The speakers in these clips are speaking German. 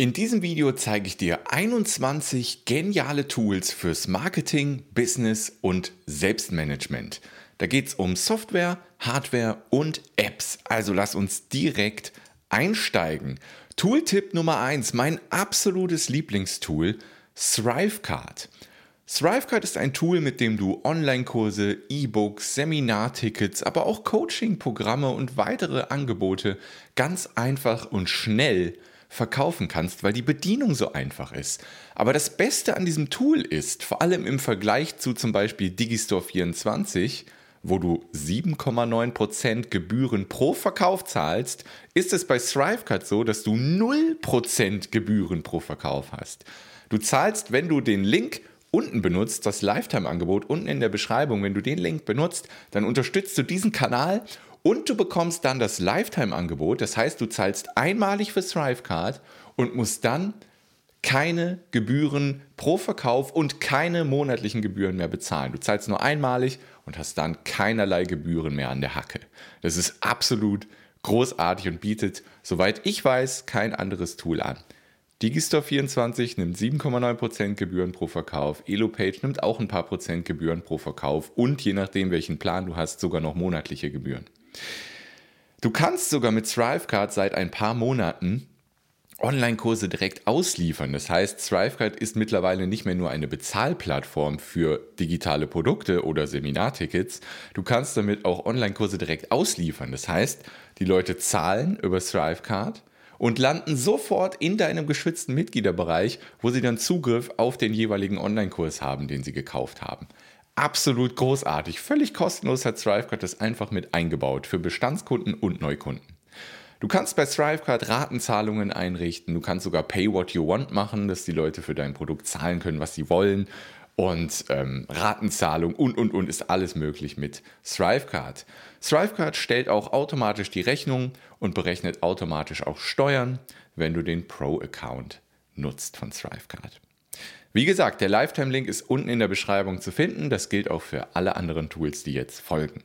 In diesem Video zeige ich dir 21 geniale Tools fürs Marketing, Business und Selbstmanagement. Da geht es um Software, Hardware und Apps. Also lass uns direkt einsteigen. Tooltip Nummer 1, mein absolutes Lieblingstool, Thrivecard. Thrivecard ist ein Tool, mit dem du Online-Kurse, E-Books, Seminartickets, aber auch Coaching-Programme und weitere Angebote ganz einfach und schnell verkaufen kannst, weil die Bedienung so einfach ist. Aber das Beste an diesem Tool ist, vor allem im Vergleich zu zum Beispiel Digistore 24, wo du 7,9% Gebühren pro Verkauf zahlst, ist es bei Thrivecard so, dass du 0% Gebühren pro Verkauf hast. Du zahlst, wenn du den Link unten benutzt, das Lifetime-Angebot unten in der Beschreibung, wenn du den Link benutzt, dann unterstützt du diesen Kanal und du bekommst dann das Lifetime-Angebot. Das heißt, du zahlst einmalig für Thrivecard und musst dann keine Gebühren pro Verkauf und keine monatlichen Gebühren mehr bezahlen. Du zahlst nur einmalig und hast dann keinerlei Gebühren mehr an der Hacke. Das ist absolut großartig und bietet, soweit ich weiß, kein anderes Tool an. Digistore 24 nimmt 7,9% Gebühren pro Verkauf, EloPage nimmt auch ein paar Prozent Gebühren pro Verkauf und je nachdem, welchen Plan du hast, sogar noch monatliche Gebühren. Du kannst sogar mit Thrivecard seit ein paar Monaten Online-Kurse direkt ausliefern. Das heißt, Thrivecard ist mittlerweile nicht mehr nur eine Bezahlplattform für digitale Produkte oder Seminartickets. Du kannst damit auch Online-Kurse direkt ausliefern. Das heißt, die Leute zahlen über Thrivecard und landen sofort in deinem geschützten Mitgliederbereich, wo sie dann Zugriff auf den jeweiligen Online-Kurs haben, den sie gekauft haben absolut großartig. Völlig kostenlos hat Thrivecard das einfach mit eingebaut für Bestandskunden und Neukunden. Du kannst bei Thrivecard Ratenzahlungen einrichten. Du kannst sogar Pay What You Want machen, dass die Leute für dein Produkt zahlen können, was sie wollen. Und ähm, Ratenzahlung und, und, und ist alles möglich mit Thrivecard. Thrivecard stellt auch automatisch die Rechnung und berechnet automatisch auch Steuern, wenn du den Pro-Account nutzt von Thrivecard. Wie gesagt, der Lifetime-Link ist unten in der Beschreibung zu finden. Das gilt auch für alle anderen Tools, die jetzt folgen.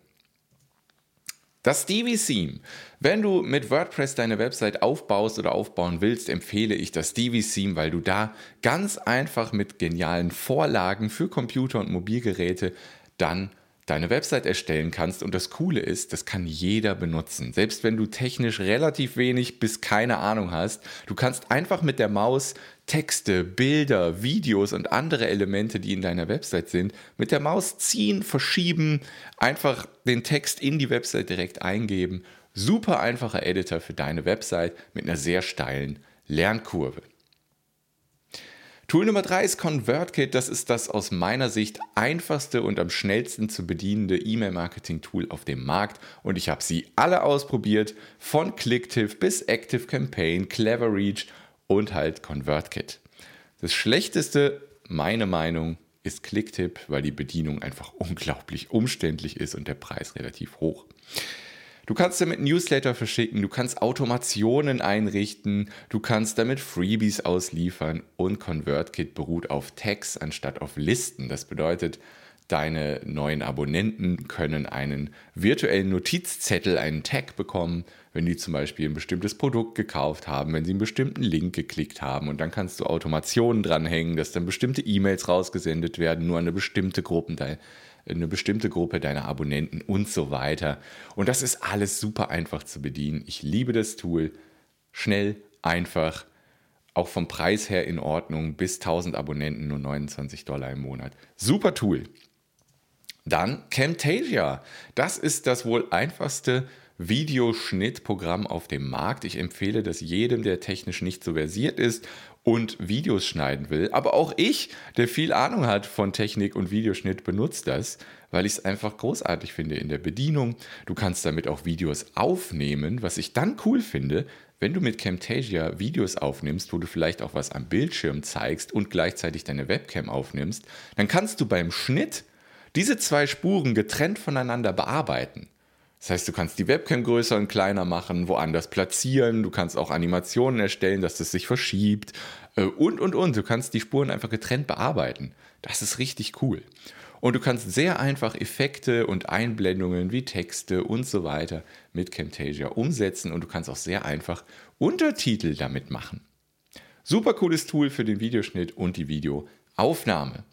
Das Divi-Theme. Wenn du mit WordPress deine Website aufbaust oder aufbauen willst, empfehle ich das Divi-Theme, weil du da ganz einfach mit genialen Vorlagen für Computer und Mobilgeräte dann deine Website erstellen kannst. Und das Coole ist, das kann jeder benutzen. Selbst wenn du technisch relativ wenig bis keine Ahnung hast, du kannst einfach mit der Maus Texte, Bilder, Videos und andere Elemente, die in deiner Website sind, mit der Maus ziehen, verschieben, einfach den Text in die Website direkt eingeben. Super einfacher Editor für deine Website mit einer sehr steilen Lernkurve. Tool Nummer drei ist ConvertKit. Das ist das aus meiner Sicht einfachste und am schnellsten zu bedienende E-Mail-Marketing-Tool auf dem Markt. Und ich habe sie alle ausprobiert, von Clicktip bis ActiveCampaign, CleverReach und halt ConvertKit. Das Schlechteste, meine Meinung, ist Clicktip, weil die Bedienung einfach unglaublich umständlich ist und der Preis relativ hoch. Du kannst damit Newsletter verschicken, du kannst Automationen einrichten, du kannst damit Freebies ausliefern und ConvertKit beruht auf Tags anstatt auf Listen. Das bedeutet, deine neuen Abonnenten können einen virtuellen Notizzettel, einen Tag bekommen, wenn die zum Beispiel ein bestimmtes Produkt gekauft haben, wenn sie einen bestimmten Link geklickt haben und dann kannst du Automationen dranhängen, dass dann bestimmte E-Mails rausgesendet werden, nur an eine bestimmte Gruppe eine bestimmte Gruppe deiner Abonnenten und so weiter. Und das ist alles super einfach zu bedienen. Ich liebe das Tool. Schnell, einfach, auch vom Preis her in Ordnung. Bis 1000 Abonnenten nur 29 Dollar im Monat. Super Tool. Dann Camtasia. Das ist das wohl einfachste Videoschnittprogramm auf dem Markt. Ich empfehle das jedem, der technisch nicht so versiert ist und Videos schneiden will. Aber auch ich, der viel Ahnung hat von Technik und Videoschnitt, benutze das, weil ich es einfach großartig finde in der Bedienung. Du kannst damit auch Videos aufnehmen, was ich dann cool finde, wenn du mit Camtasia Videos aufnimmst, wo du vielleicht auch was am Bildschirm zeigst und gleichzeitig deine Webcam aufnimmst, dann kannst du beim Schnitt diese zwei Spuren getrennt voneinander bearbeiten. Das heißt, du kannst die Webcam größer und kleiner machen, woanders platzieren, du kannst auch Animationen erstellen, dass das sich verschiebt äh, und, und, und. Du kannst die Spuren einfach getrennt bearbeiten. Das ist richtig cool. Und du kannst sehr einfach Effekte und Einblendungen wie Texte und so weiter mit Camtasia umsetzen und du kannst auch sehr einfach Untertitel damit machen. Super cooles Tool für den Videoschnitt und die Videoaufnahme.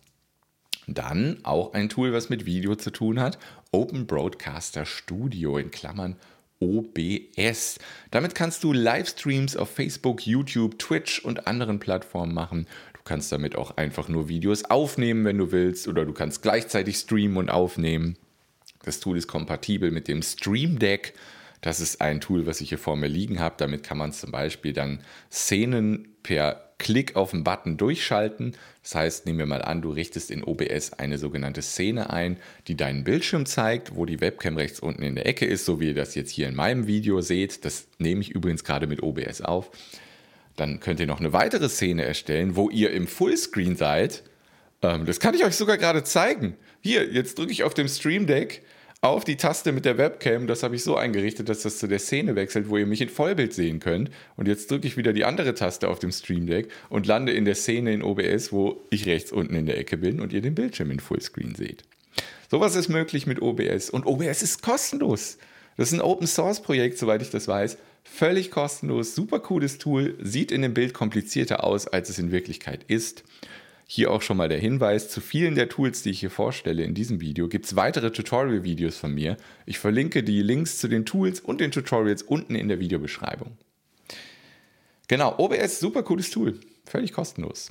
Dann auch ein Tool, was mit Video zu tun hat, Open Broadcaster Studio in Klammern OBS. Damit kannst du Livestreams auf Facebook, YouTube, Twitch und anderen Plattformen machen. Du kannst damit auch einfach nur Videos aufnehmen, wenn du willst, oder du kannst gleichzeitig streamen und aufnehmen. Das Tool ist kompatibel mit dem Stream Deck. Das ist ein Tool, was ich hier vor mir liegen habe. Damit kann man zum Beispiel dann Szenen per Klick auf den Button durchschalten. Das heißt, nehmen wir mal an, du richtest in OBS eine sogenannte Szene ein, die deinen Bildschirm zeigt, wo die Webcam rechts unten in der Ecke ist, so wie ihr das jetzt hier in meinem Video seht. Das nehme ich übrigens gerade mit OBS auf. Dann könnt ihr noch eine weitere Szene erstellen, wo ihr im Fullscreen seid. Ähm, das kann ich euch sogar gerade zeigen. Hier, jetzt drücke ich auf dem Stream Deck auf die Taste mit der Webcam. Das habe ich so eingerichtet, dass das zu der Szene wechselt, wo ihr mich in Vollbild sehen könnt. Und jetzt drücke ich wieder die andere Taste auf dem Stream Deck und lande in der Szene in OBS, wo ich rechts unten in der Ecke bin und ihr den Bildschirm in Fullscreen seht. Sowas ist möglich mit OBS und OBS ist kostenlos. Das ist ein Open Source Projekt, soweit ich das weiß. Völlig kostenlos, super cooles Tool, sieht in dem Bild komplizierter aus, als es in Wirklichkeit ist. Hier auch schon mal der Hinweis, zu vielen der Tools, die ich hier vorstelle in diesem Video, gibt es weitere Tutorial-Videos von mir. Ich verlinke die Links zu den Tools und den Tutorials unten in der Videobeschreibung. Genau, OBS, super cooles Tool, völlig kostenlos.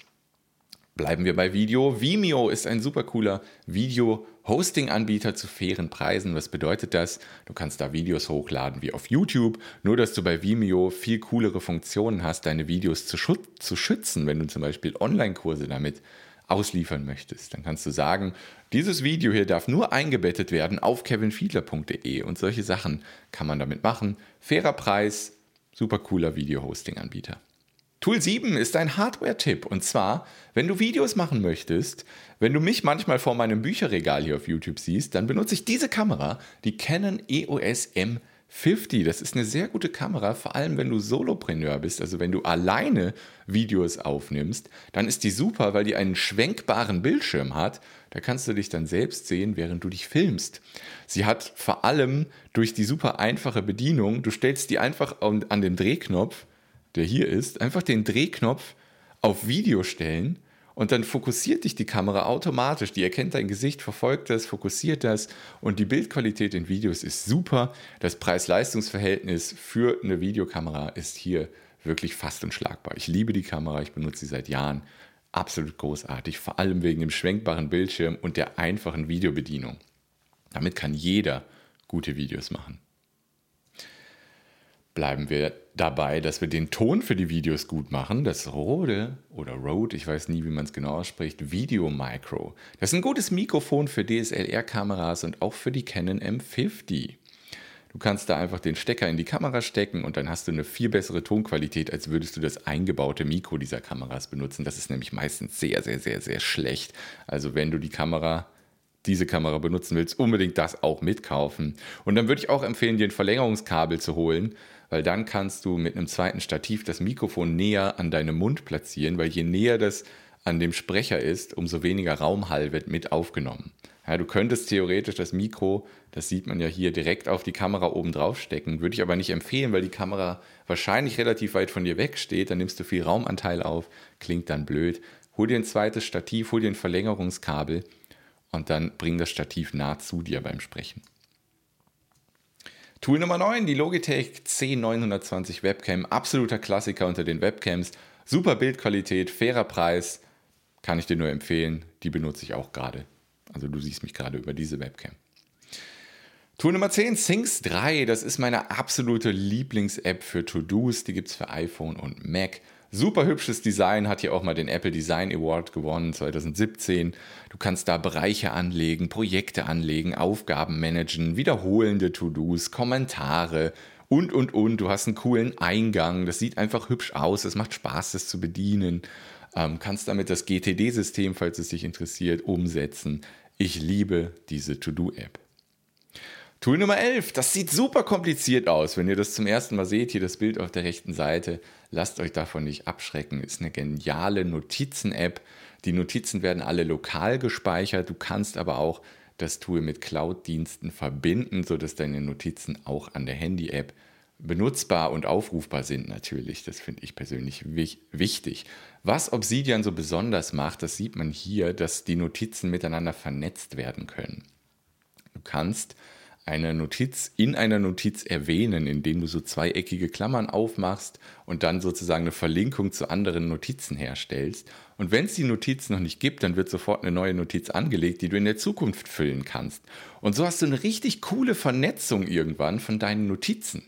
Bleiben wir bei Video. Vimeo ist ein super cooler Video-Hosting-Anbieter zu fairen Preisen. Was bedeutet das? Du kannst da Videos hochladen wie auf YouTube, nur dass du bei Vimeo viel coolere Funktionen hast, deine Videos zu, zu schützen, wenn du zum Beispiel Online-Kurse damit ausliefern möchtest. Dann kannst du sagen, dieses Video hier darf nur eingebettet werden auf kevinfiedler.de und solche Sachen kann man damit machen. Fairer Preis, super cooler Video-Hosting-Anbieter. Tool 7 ist ein Hardware-Tipp. Und zwar, wenn du Videos machen möchtest, wenn du mich manchmal vor meinem Bücherregal hier auf YouTube siehst, dann benutze ich diese Kamera, die Canon EOS M50. Das ist eine sehr gute Kamera, vor allem wenn du Solopreneur bist, also wenn du alleine Videos aufnimmst, dann ist die super, weil die einen schwenkbaren Bildschirm hat. Da kannst du dich dann selbst sehen, während du dich filmst. Sie hat vor allem durch die super einfache Bedienung, du stellst die einfach an den Drehknopf der hier ist, einfach den Drehknopf auf Video stellen und dann fokussiert dich die Kamera automatisch. Die erkennt dein Gesicht, verfolgt das, fokussiert das und die Bildqualität in Videos ist super. Das Preis-Leistungs-Verhältnis für eine Videokamera ist hier wirklich fast unschlagbar. Ich liebe die Kamera, ich benutze sie seit Jahren. Absolut großartig, vor allem wegen dem schwenkbaren Bildschirm und der einfachen Videobedienung. Damit kann jeder gute Videos machen bleiben wir dabei, dass wir den Ton für die Videos gut machen. Das Rode oder Rode, ich weiß nie, wie man es genau ausspricht, Video Micro. Das ist ein gutes Mikrofon für DSLR-Kameras und auch für die Canon M50. Du kannst da einfach den Stecker in die Kamera stecken und dann hast du eine viel bessere Tonqualität, als würdest du das eingebaute Mikro dieser Kameras benutzen. Das ist nämlich meistens sehr, sehr, sehr, sehr schlecht. Also wenn du die Kamera diese Kamera benutzen willst, unbedingt das auch mitkaufen. Und dann würde ich auch empfehlen, dir ein Verlängerungskabel zu holen, weil dann kannst du mit einem zweiten Stativ das Mikrofon näher an deinem Mund platzieren, weil je näher das an dem Sprecher ist, umso weniger Raumhall wird mit aufgenommen. Ja, du könntest theoretisch das Mikro, das sieht man ja hier, direkt auf die Kamera oben drauf stecken, würde ich aber nicht empfehlen, weil die Kamera wahrscheinlich relativ weit von dir weg steht, dann nimmst du viel Raumanteil auf, klingt dann blöd. Hol dir ein zweites Stativ, hol dir ein Verlängerungskabel und dann bring das Stativ nah zu dir beim Sprechen. Tool Nummer 9, die Logitech C920 Webcam, absoluter Klassiker unter den Webcams, super Bildqualität, fairer Preis, kann ich dir nur empfehlen, die benutze ich auch gerade. Also du siehst mich gerade über diese Webcam. Tool Nummer 10, Things 3, das ist meine absolute Lieblings-App für To-Dos, die gibt es für iPhone und Mac. Super hübsches Design, hat hier auch mal den Apple Design Award gewonnen 2017. Du kannst da Bereiche anlegen, Projekte anlegen, Aufgaben managen, wiederholende To-Dos, Kommentare und, und, und. Du hast einen coolen Eingang, das sieht einfach hübsch aus, es macht Spaß, das zu bedienen. Ähm, kannst damit das GTD-System, falls es dich interessiert, umsetzen. Ich liebe diese To-Do-App. Tool Nummer 11, das sieht super kompliziert aus. Wenn ihr das zum ersten Mal seht, hier das Bild auf der rechten Seite, lasst euch davon nicht abschrecken. Ist eine geniale Notizen-App. Die Notizen werden alle lokal gespeichert. Du kannst aber auch das Tool mit Cloud-Diensten verbinden, sodass deine Notizen auch an der Handy-App benutzbar und aufrufbar sind natürlich. Das finde ich persönlich wichtig. Was Obsidian so besonders macht, das sieht man hier, dass die Notizen miteinander vernetzt werden können. Du kannst eine Notiz in einer Notiz erwähnen, indem du so zweieckige Klammern aufmachst und dann sozusagen eine Verlinkung zu anderen Notizen herstellst. Und wenn es die Notiz noch nicht gibt, dann wird sofort eine neue Notiz angelegt, die du in der Zukunft füllen kannst. Und so hast du eine richtig coole Vernetzung irgendwann von deinen Notizen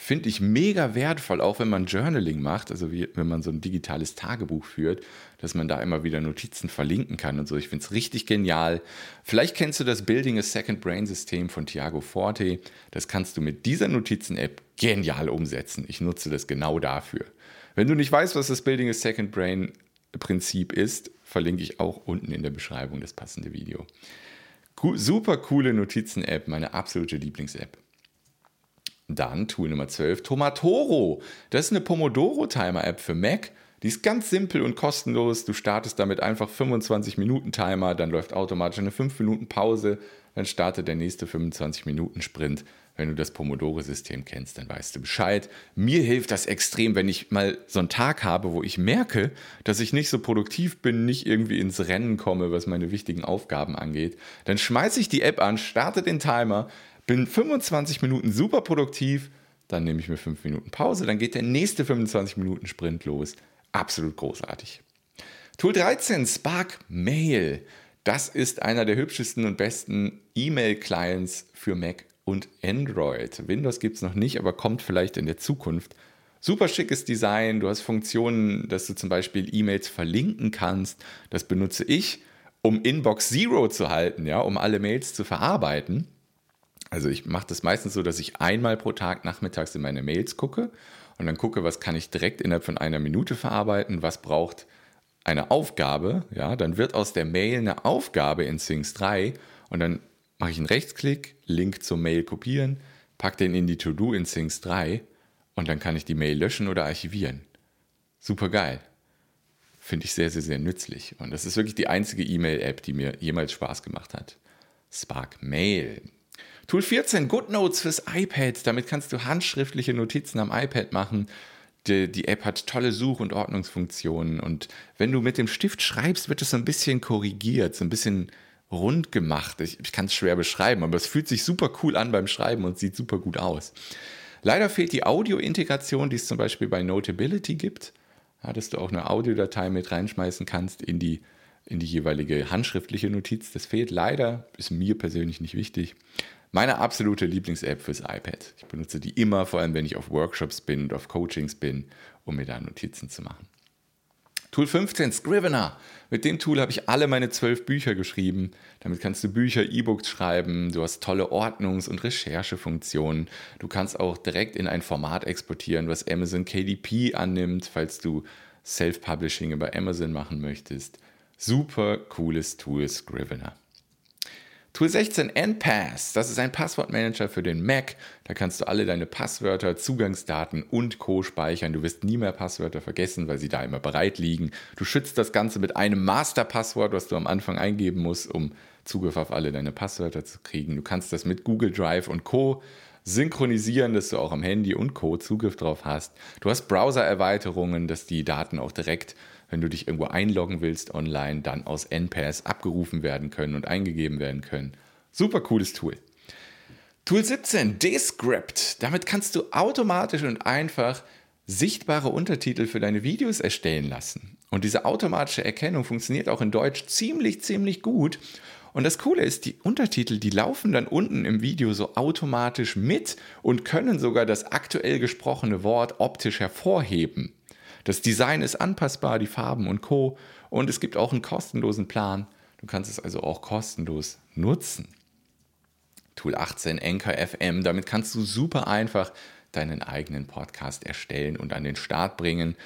finde ich mega wertvoll, auch wenn man Journaling macht, also wie, wenn man so ein digitales Tagebuch führt, dass man da immer wieder Notizen verlinken kann und so. Ich finde es richtig genial. Vielleicht kennst du das Building a Second Brain System von Thiago Forte. Das kannst du mit dieser Notizen-App genial umsetzen. Ich nutze das genau dafür. Wenn du nicht weißt, was das Building a Second Brain Prinzip ist, verlinke ich auch unten in der Beschreibung das passende Video. super coole Notizen-App, meine absolute Lieblings-App. Dann Tool Nummer 12, Tomatoro. Das ist eine Pomodoro-Timer-App für Mac. Die ist ganz simpel und kostenlos. Du startest damit einfach 25 Minuten Timer, dann läuft automatisch eine 5 Minuten Pause, dann startet der nächste 25 Minuten Sprint. Wenn du das Pomodoro-System kennst, dann weißt du Bescheid. Mir hilft das extrem, wenn ich mal so einen Tag habe, wo ich merke, dass ich nicht so produktiv bin, nicht irgendwie ins Rennen komme, was meine wichtigen Aufgaben angeht. Dann schmeiße ich die App an, starte den Timer, bin 25 Minuten super produktiv, dann nehme ich mir 5 Minuten Pause, dann geht der nächste 25 Minuten Sprint los. Absolut großartig. Tool 13, Spark Mail. Das ist einer der hübschesten und besten E-Mail-Clients für Mac und Android. Windows gibt es noch nicht, aber kommt vielleicht in der Zukunft. Super schickes Design. Du hast Funktionen, dass du zum Beispiel E-Mails verlinken kannst. Das benutze ich, um Inbox Zero zu halten, ja, um alle Mails zu verarbeiten. Also ich mache das meistens so, dass ich einmal pro Tag nachmittags in meine Mails gucke und dann gucke, was kann ich direkt innerhalb von einer Minute verarbeiten, was braucht eine Aufgabe, ja, dann wird aus der Mail eine Aufgabe in Things 3 und dann mache ich einen Rechtsklick, Link zur Mail kopieren, packe den in die To-Do in Things 3 und dann kann ich die Mail löschen oder archivieren. Super geil. Finde ich sehr, sehr, sehr nützlich. Und das ist wirklich die einzige E-Mail-App, die mir jemals Spaß gemacht hat. Spark Mail. Tool 14, GoodNotes fürs iPad. Damit kannst du handschriftliche Notizen am iPad machen. Die, die, App hat tolle Such- und Ordnungsfunktionen. Und wenn du mit dem Stift schreibst, wird es so ein bisschen korrigiert, so ein bisschen rund gemacht. Ich, ich kann es schwer beschreiben, aber es fühlt sich super cool an beim Schreiben und sieht super gut aus. Leider fehlt die Audio-Integration, die es zum Beispiel bei Notability gibt. Ja, dass du auch eine Audiodatei mit reinschmeißen kannst in die, in die jeweilige handschriftliche Notiz. Das fehlt leider, ist mir persönlich nicht wichtig. Meine absolute Lieblings-App fürs iPad. Ich benutze die immer, vor allem wenn ich auf Workshops bin und auf Coachings bin, um mir da Notizen zu machen. Tool 15, Scrivener. Mit dem Tool habe ich alle meine zwölf Bücher geschrieben. Damit kannst du Bücher, E-Books schreiben. Du hast tolle Ordnungs- und Recherchefunktionen. Du kannst auch direkt in ein Format exportieren, was Amazon KDP annimmt, falls du Self-Publishing über Amazon machen möchtest. Super cooles Tool, Scrivener. Tool 16 NPass, das ist ein Passwortmanager für den Mac. Da kannst du alle deine Passwörter, Zugangsdaten und Co. speichern. Du wirst nie mehr Passwörter vergessen, weil sie da immer bereit liegen. Du schützt das Ganze mit einem Masterpasswort, was du am Anfang eingeben musst, um Zugriff auf alle deine Passwörter zu kriegen. Du kannst das mit Google Drive und Co synchronisieren, dass du auch am Handy und Co. Zugriff drauf hast. Du hast Browser-Erweiterungen, dass die Daten auch direkt wenn du dich irgendwo einloggen willst online, dann aus NPass abgerufen werden können und eingegeben werden können. Super cooles Tool. Tool 17, Descript. Damit kannst du automatisch und einfach sichtbare Untertitel für deine Videos erstellen lassen. Und diese automatische Erkennung funktioniert auch in Deutsch ziemlich, ziemlich gut. Und das Coole ist, die Untertitel, die laufen dann unten im Video so automatisch mit und können sogar das aktuell gesprochene Wort optisch hervorheben. Das Design ist anpassbar, die Farben und Co. Und es gibt auch einen kostenlosen Plan. Du kannst es also auch kostenlos nutzen. Tool 18 Anchor FM, damit kannst du super einfach deinen eigenen Podcast erstellen und an den Start bringen.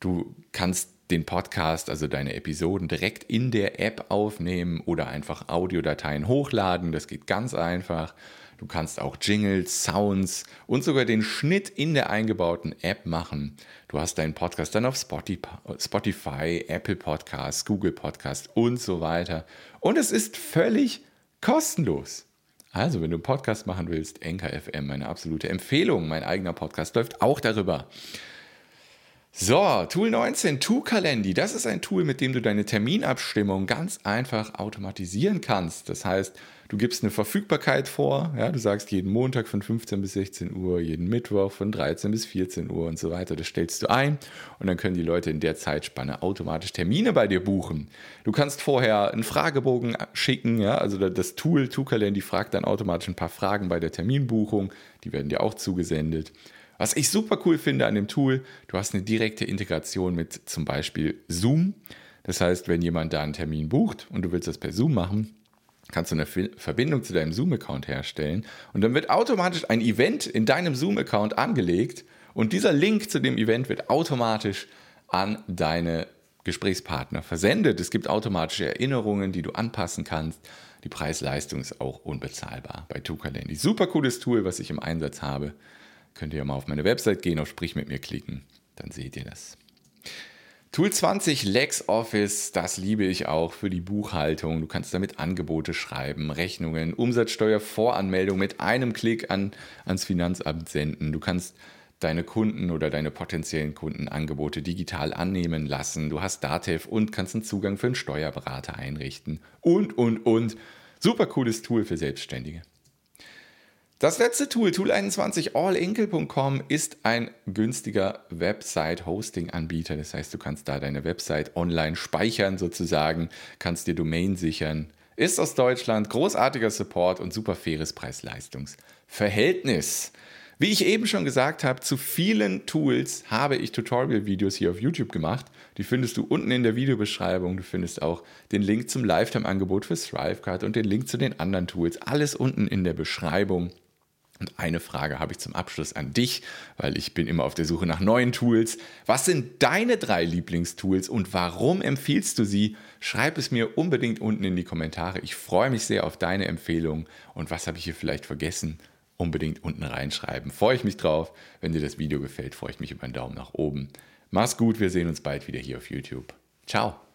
Du kannst den Podcast, also deine Episoden, direkt in der App aufnehmen oder einfach Audiodateien hochladen. Das geht ganz einfach. Du kannst auch Jingles, Sounds und sogar den Schnitt in der eingebauten App machen. Du hast deinen Podcast dann auf Spotify, Apple Podcasts, Google Podcasts und so weiter. Und es ist völlig kostenlos. Also, wenn du einen Podcast machen willst, NKFM, meine absolute Empfehlung. Mein eigener Podcast läuft auch darüber. So, Tool 19, To-Kalendi. Das ist ein Tool, mit dem du deine Terminabstimmung ganz einfach automatisieren kannst. Das heißt, du gibst eine Verfügbarkeit vor. Ja, du sagst jeden Montag von 15 bis 16 Uhr, jeden Mittwoch von 13 bis 14 Uhr und so weiter. Das stellst du ein und dann können die Leute in der Zeitspanne automatisch Termine bei dir buchen. Du kannst vorher einen Fragebogen schicken. Ja, also das Tool To-Kalendi fragt dann automatisch ein paar Fragen bei der Terminbuchung. Die werden dir auch zugesendet. Was ich super cool finde an dem Tool, du hast eine direkte Integration mit zum Beispiel Zoom. Das heißt, wenn jemand da einen Termin bucht und du willst das per Zoom machen, kannst du eine Verbindung zu deinem Zoom-Account herstellen und dann wird automatisch ein Event in deinem Zoom-Account angelegt und dieser Link zu dem Event wird automatisch an deine Gesprächspartner versendet. Es gibt automatische Erinnerungen, die du anpassen kannst. Die Preis-Leistung ist auch unbezahlbar bei TuCalendly. Super cooles Tool, was ich im Einsatz habe. Könnt ihr ja mal auf meine Website gehen, auf Sprich mit mir klicken, dann seht ihr das. Tool 20 LexOffice, das liebe ich auch für die Buchhaltung. Du kannst damit Angebote schreiben, Rechnungen, Umsatzsteuervoranmeldung mit einem Klick an, ans Finanzamt senden. Du kannst deine Kunden oder deine potenziellen Kunden Angebote digital annehmen lassen. Du hast Datev und kannst einen Zugang für einen Steuerberater einrichten. Und, und, und. Super cooles Tool für Selbstständige. Das letzte Tool, Tool21allinkel.com, ist ein günstiger Website-Hosting-Anbieter. Das heißt, du kannst da deine Website online speichern sozusagen, kannst dir Domain sichern. Ist aus Deutschland, großartiger Support und super faires Preis-Leistungs-Verhältnis. Wie ich eben schon gesagt habe, zu vielen Tools habe ich Tutorial-Videos hier auf YouTube gemacht. Die findest du unten in der Videobeschreibung. Du findest auch den Link zum Lifetime-Angebot für ThriveCard und den Link zu den anderen Tools. Alles unten in der Beschreibung. Und eine Frage habe ich zum Abschluss an dich, weil ich bin immer auf der Suche nach neuen Tools. Was sind deine drei Lieblingstools und warum empfiehlst du sie? Schreib es mir unbedingt unten in die Kommentare. Ich freue mich sehr auf deine Empfehlung. Und was habe ich hier vielleicht vergessen? Unbedingt unten reinschreiben. Freue ich mich drauf. Wenn dir das Video gefällt, freue ich mich über einen Daumen nach oben. Mach's gut, wir sehen uns bald wieder hier auf YouTube. Ciao.